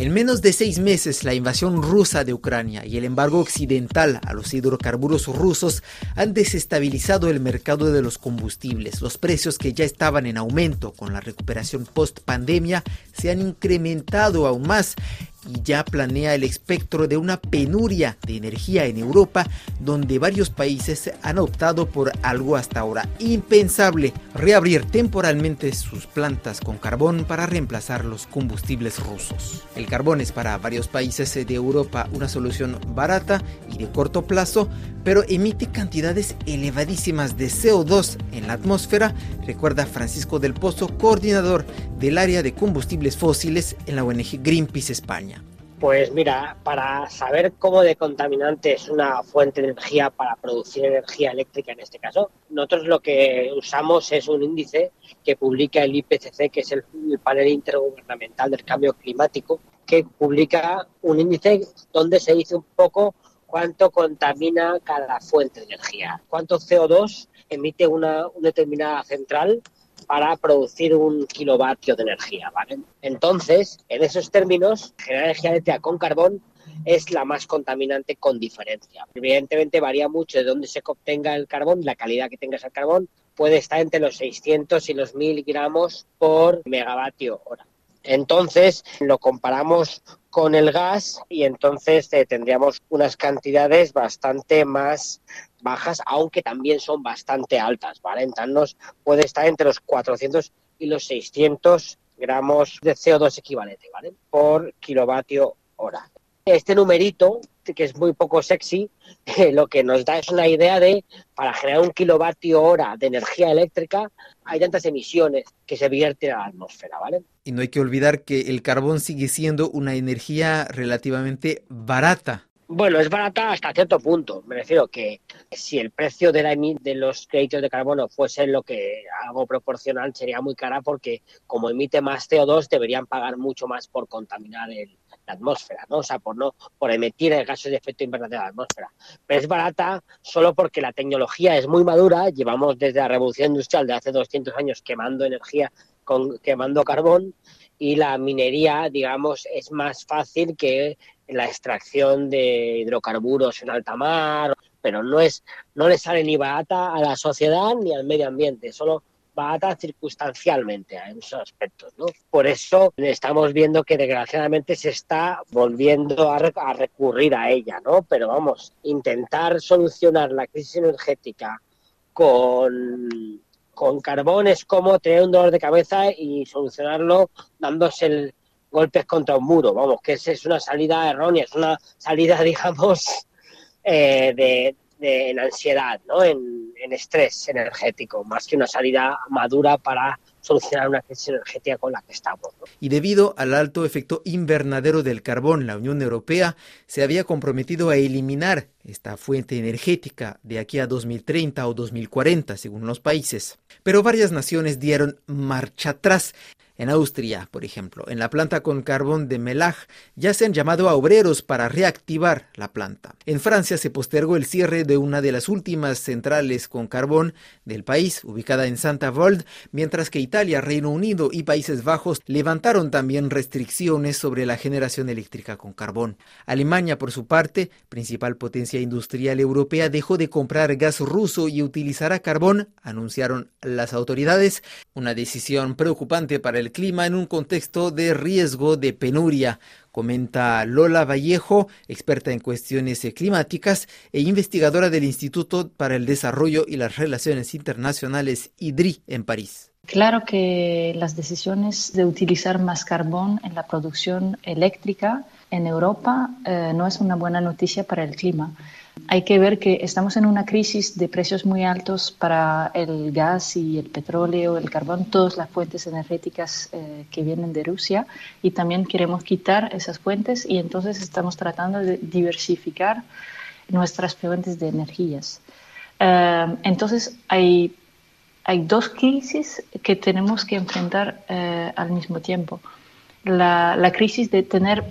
En menos de seis meses, la invasión rusa de Ucrania y el embargo occidental a los hidrocarburos rusos han desestabilizado el mercado de los combustibles. Los precios que ya estaban en aumento con la recuperación post-pandemia se han incrementado aún más y ya planea el espectro de una penuria de energía en Europa, donde varios países han optado por algo hasta ahora impensable, reabrir temporalmente sus plantas con carbón para reemplazar los combustibles rusos. El carbón es para varios países de Europa una solución barata y de corto plazo, pero emite cantidades elevadísimas de CO2 en la atmósfera, recuerda Francisco del Pozo, coordinador del área de combustibles fósiles en la ONG Greenpeace España. Pues mira, para saber cómo de contaminante es una fuente de energía para producir energía eléctrica en este caso, nosotros lo que usamos es un índice que publica el IPCC, que es el, panel intergubernamental del cambio climático, que publica un índice donde se dice un poco cuánto contamina cada fuente de energía, cuánto CO2 emite una, una determinada central para producir un kilovatio de energía, ¿vale? Entonces, en esos términos, generar energía eléctrica con carbón es la más contaminante con diferencia. Evidentemente varía mucho de dónde se obtenga el carbón, la calidad que tenga ese carbón puede estar entre los 600 y los 1000 gramos por megavatio hora. Entonces lo comparamos con el gas y entonces eh, tendríamos unas cantidades bastante más bajas, aunque también son bastante altas, ¿vale? Entonces puede estar entre los 400 y los 600 gramos de CO2 equivalente, ¿vale? Por kilovatio hora. Este numerito, que es muy poco sexy, lo que nos da es una idea de, para generar un kilovatio hora de energía eléctrica, hay tantas emisiones que se vierten a la atmósfera, ¿vale? Y no hay que olvidar que el carbón sigue siendo una energía relativamente barata. Bueno, es barata hasta cierto punto. Me refiero que si el precio de, la, de los créditos de carbono fuese lo que algo proporcional, sería muy cara porque como emite más CO2 deberían pagar mucho más por contaminar atmósfera, ¿no? O sea, por no por emitir gases de efecto invernadero a la atmósfera. Pero es barata solo porque la tecnología es muy madura. Llevamos desde la revolución industrial de hace 200 años quemando energía, con, quemando carbón y la minería, digamos, es más fácil que la extracción de hidrocarburos en alta mar, pero no es no le sale ni barata a la sociedad ni al medio ambiente, solo barata circunstancialmente en esos aspectos. ¿no? Por eso estamos viendo que desgraciadamente se está volviendo a, a recurrir a ella, ¿no? Pero vamos, intentar solucionar la crisis energética con, con carbón es como tener un dolor de cabeza y solucionarlo dándose golpes contra un muro, vamos, que es una salida errónea, es una salida, digamos, eh, de, en ansiedad, ¿no? En, estrés energético, más que una salida madura para solucionar una crisis energética con la que estamos. Y debido al alto efecto invernadero del carbón, la Unión Europea se había comprometido a eliminar esta fuente energética de aquí a 2030 o 2040, según los países. Pero varias naciones dieron marcha atrás en Austria, por ejemplo, en la planta con carbón de Melach, ya se han llamado a obreros para reactivar la planta. En Francia se postergó el cierre de una de las últimas centrales con carbón del país, ubicada en Santa Vold, mientras que Italia, Reino Unido y Países Bajos levantaron también restricciones sobre la generación eléctrica con carbón. Alemania, por su parte, principal potencia industrial europea, dejó de comprar gas ruso y utilizará carbón, anunciaron las autoridades, una decisión preocupante para el clima en un contexto de riesgo de penuria, comenta Lola Vallejo, experta en cuestiones climáticas e investigadora del Instituto para el Desarrollo y las Relaciones Internacionales IDRI en París. Claro que las decisiones de utilizar más carbón en la producción eléctrica en Europa eh, no es una buena noticia para el clima. Hay que ver que estamos en una crisis de precios muy altos para el gas y el petróleo, el carbón, todas las fuentes energéticas eh, que vienen de Rusia y también queremos quitar esas fuentes y entonces estamos tratando de diversificar nuestras fuentes de energías. Eh, entonces hay, hay dos crisis que tenemos que enfrentar eh, al mismo tiempo. La, la, crisis de tener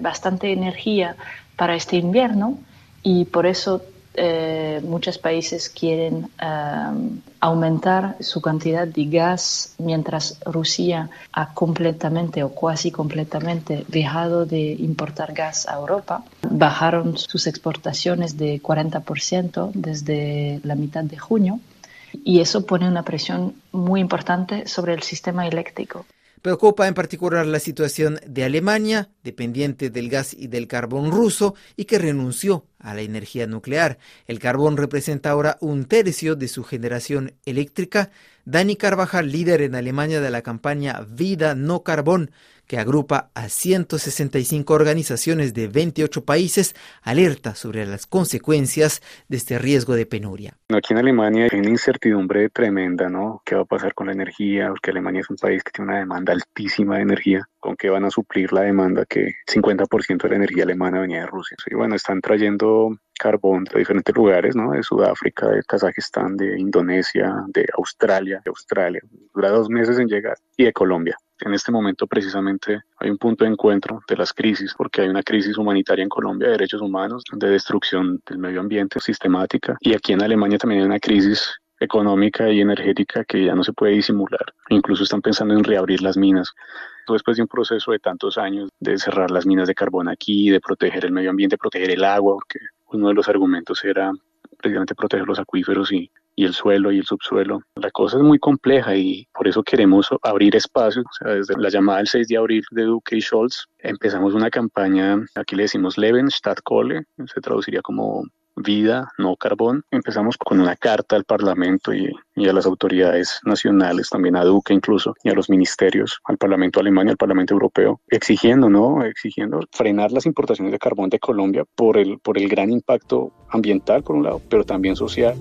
bastante energía para este invierno y por eso eh, muchos países quieren eh, aumentar su cantidad de gas mientras Rusia ha completamente o casi completamente dejado de importar gas a Europa. Bajaron sus exportaciones de 40% desde la mitad de junio y eso pone una presión muy importante sobre el sistema eléctrico. Preocupa en particular la situación de Alemania, dependiente del gas y del carbón ruso, y que renunció a la energía nuclear. El carbón representa ahora un tercio de su generación eléctrica. Dani Carvajal, líder en Alemania de la campaña Vida No Carbón, que agrupa a 165 organizaciones de 28 países, alerta sobre las consecuencias de este riesgo de penuria. Aquí en Alemania hay una incertidumbre tremenda, ¿no? ¿Qué va a pasar con la energía? Porque Alemania es un país que tiene una demanda altísima de energía. ¿Con qué van a suplir la demanda que 50% de la energía alemana venía de Rusia? Y bueno, están trayendo carbón de diferentes lugares, ¿no? De Sudáfrica, de Kazajistán, de Indonesia, de Australia, de Australia. Dura dos meses en llegar. Y de Colombia. En este momento precisamente hay un punto de encuentro de las crisis, porque hay una crisis humanitaria en Colombia de derechos humanos, de destrucción del medio ambiente sistemática, y aquí en Alemania también hay una crisis económica y energética que ya no se puede disimular. Incluso están pensando en reabrir las minas. Después de un proceso de tantos años de cerrar las minas de carbón aquí, de proteger el medio ambiente, proteger el agua, porque uno de los argumentos era precisamente proteger los acuíferos y el suelo y el subsuelo. La cosa es muy compleja y por eso queremos abrir espacios. Desde la llamada del 6 de abril de Duque y Scholz empezamos una campaña, aquí le decimos Leben statt Kohle, se traduciría como vida, no carbón. Empezamos con una carta al Parlamento y, a las autoridades nacionales, también a Duque incluso, y a los ministerios, al Parlamento alemán y al Parlamento europeo, exigiendo, ¿no? Exigiendo frenar las importaciones de carbón de Colombia por el, por el gran impacto ambiental, por un lado, pero también social.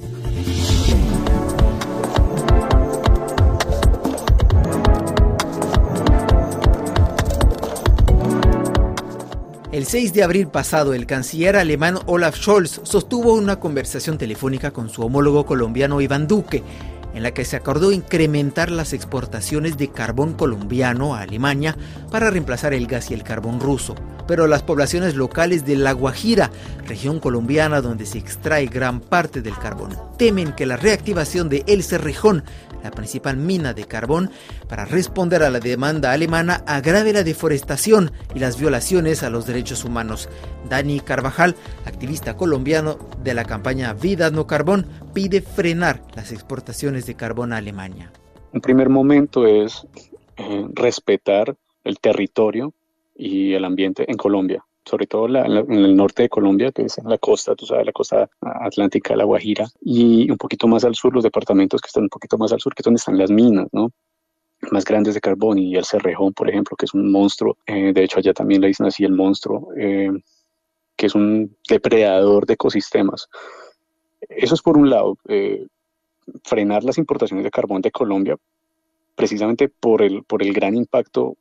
El 6 de abril pasado, el canciller alemán Olaf Scholz sostuvo una conversación telefónica con su homólogo colombiano Iván Duque, en la que se acordó incrementar las exportaciones de carbón colombiano a Alemania para reemplazar el gas y el carbón ruso. Pero las poblaciones locales de La Guajira, región colombiana donde se extrae gran parte del carbón, temen que la reactivación de El Cerrejón la principal mina de carbón, para responder a la demanda alemana agrave la deforestación y las violaciones a los derechos humanos. Dani Carvajal, activista colombiano de la campaña Vida No Carbón, pide frenar las exportaciones de carbón a Alemania. Un primer momento es eh, respetar el territorio y el ambiente en Colombia sobre todo en el norte de Colombia, que es en la costa, tú sabes, la costa atlántica, la Guajira, y un poquito más al sur, los departamentos que están un poquito más al sur, que es donde están las minas, ¿no? más grandes de carbón y el Cerrejón, por ejemplo, que es un monstruo, eh, de hecho allá también le dicen así el monstruo, eh, que es un depredador de ecosistemas. Eso es por un lado, eh, frenar las importaciones de carbón de Colombia, precisamente por el, por el gran impacto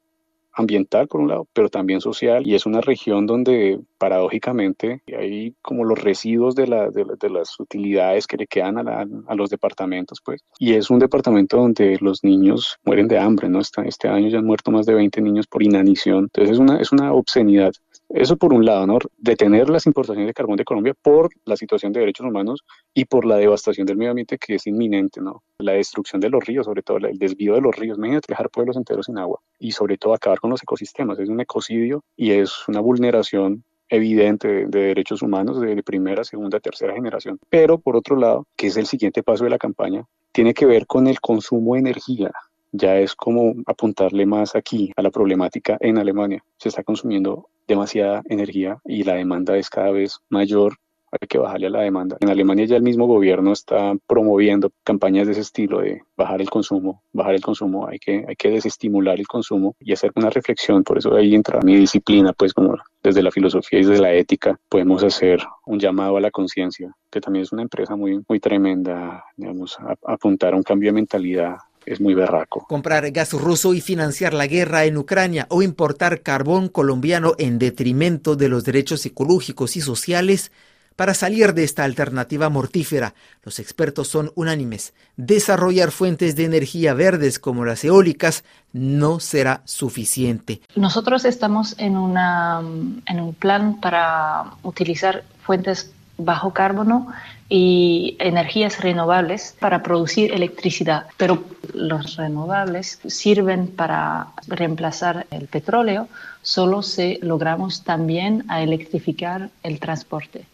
ambiental por un lado, pero también social y es una región donde paradójicamente hay como los residuos de, la, de, las utilidades que le quedan a, a, los departamentos pues. Y es un departamento donde los niños mueren de hambre, ¿no? Este, este año ya han muerto más de 20 niños por inanición, entonces es una, es una obscenidad eso por un lado, ¿no? Detener las importaciones de carbón de Colombia por la situación de derechos humanos y por la devastación del medio ambiente que es inminente, ¿no? La destrucción de los ríos, sobre todo el desvío de los ríos, imagínate dejar pueblos enteros sin agua y sobre todo acabar con los ecosistemas. Es un ecocidio y es una vulneración evidente de, derechos humanos de primera, segunda, tercera generación. Pero por otro lado, que es el siguiente paso de la campaña, tiene que ver con el consumo de energía ya es como apuntarle más aquí a la problemática en Alemania. Se está consumiendo demasiada energía y la demanda es cada vez mayor. Hay que bajarle a la demanda. En Alemania ya el mismo gobierno está promoviendo campañas de ese estilo de bajar el consumo, bajar el consumo, hay que, hay que desestimular el consumo y hacer una reflexión. Por eso ahí entra mi disciplina, pues como desde la filosofía y desde la ética podemos hacer un llamado a la conciencia, que también es una empresa muy, muy tremenda, digamos, apuntar a un cambio de mentalidad es muy berraco. Comprar gas ruso y financiar la guerra en Ucrania o importar carbón colombiano en detrimento de los derechos ecológicos y sociales para salir de esta alternativa mortífera, los expertos son unánimes. Desarrollar fuentes de energía verdes como las eólicas no será suficiente. Nosotros estamos en, una, en un plan para utilizar fuentes bajo carbono y energías renovables para producir electricidad. Pero los renovables sirven para reemplazar el petróleo solo si logramos también a electrificar el transporte.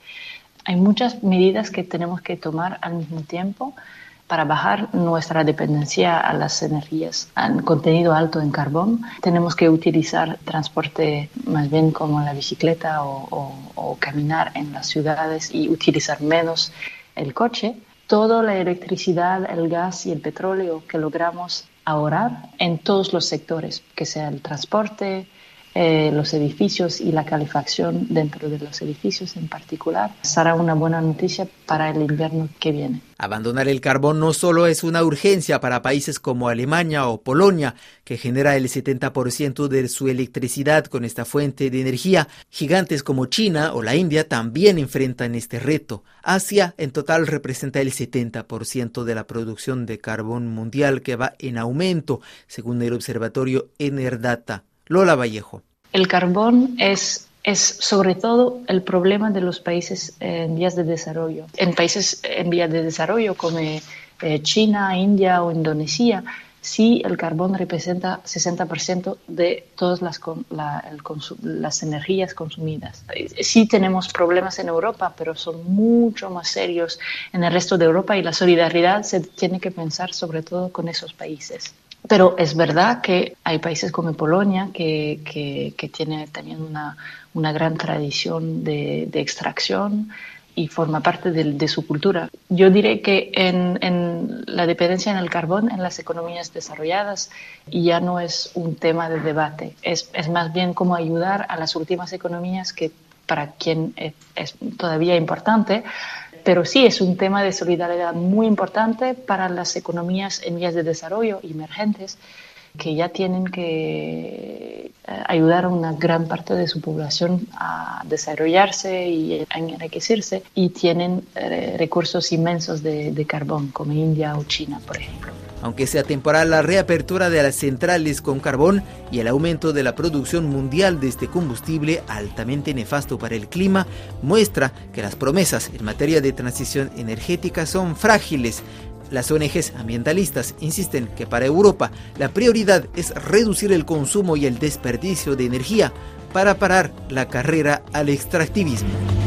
Hay muchas medidas que tenemos que tomar al mismo tiempo para bajar nuestra dependencia a las energías al contenido alto en carbón, tenemos que utilizar transporte más bien como la bicicleta o, o caminar en las ciudades y utilizar menos el coche. Toda la electricidad, el gas y el petróleo que logramos ahorrar en todos los sectores, que sea el transporte, eh, los edificios y la calefacción dentro de los edificios en particular, será una buena noticia para el invierno que viene. Abandonar el carbón no solo es una urgencia para países como Alemania o Polonia, que genera el 70% de su electricidad con esta fuente de energía, gigantes como China o la India también enfrentan este reto. Asia en total representa el 70% de la producción de carbón mundial que va en aumento, según el observatorio Enerdata. Lola Vallejo. El carbón es es sobre todo el problema de los países en vías de desarrollo. En países en vías de desarrollo como eh, China, India o Indonesia, sí el carbón representa 60% de todas las, las energías consumidas. Sí tenemos problemas en Europa, pero son mucho más serios en el resto de Europa y la solidaridad se tiene que pensar sobre todo con esos países. Pero es verdad que hay países como Polonia que, que, tiene también una, una gran tradición de, de, extracción y forma parte de, de, su cultura. Yo diré que en, en, la dependencia en el carbón en las economías desarrolladas ya no es un tema de debate, es, es más bien cómo ayudar a las últimas economías que para quien es, es todavía importante pero sí es un tema de solidaridad muy importante para las economías en vías de desarrollo emergentes que ya tienen que eh, ayudar a una gran parte de su población a desarrollarse y a enriquecerse y tienen eh, recursos inmensos de, de carbón como India o China, por ejemplo. Aunque sea temporal, la reapertura de las centrales con carbón y el aumento de la producción mundial de este combustible altamente nefasto para el clima muestra que las promesas en materia de transición energética son frágiles las ONGs ambientalistas insisten que para Europa la prioridad es reducir el consumo y el desperdicio de energía para parar la carrera al extractivismo.